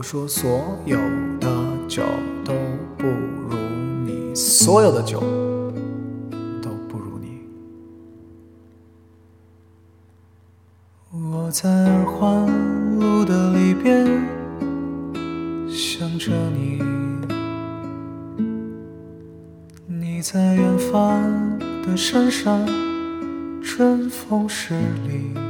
我说所有的酒都不如你，所有的酒都不如你。我在二环路的里边想着你，你在远方的山上，春风十里。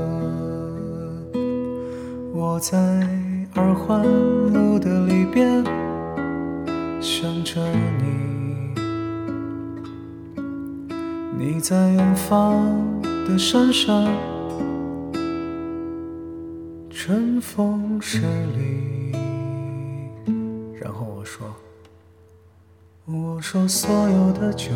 我在二环路的里边想着你，你在远方的山上，春风十里。然后我说，我说所有的酒。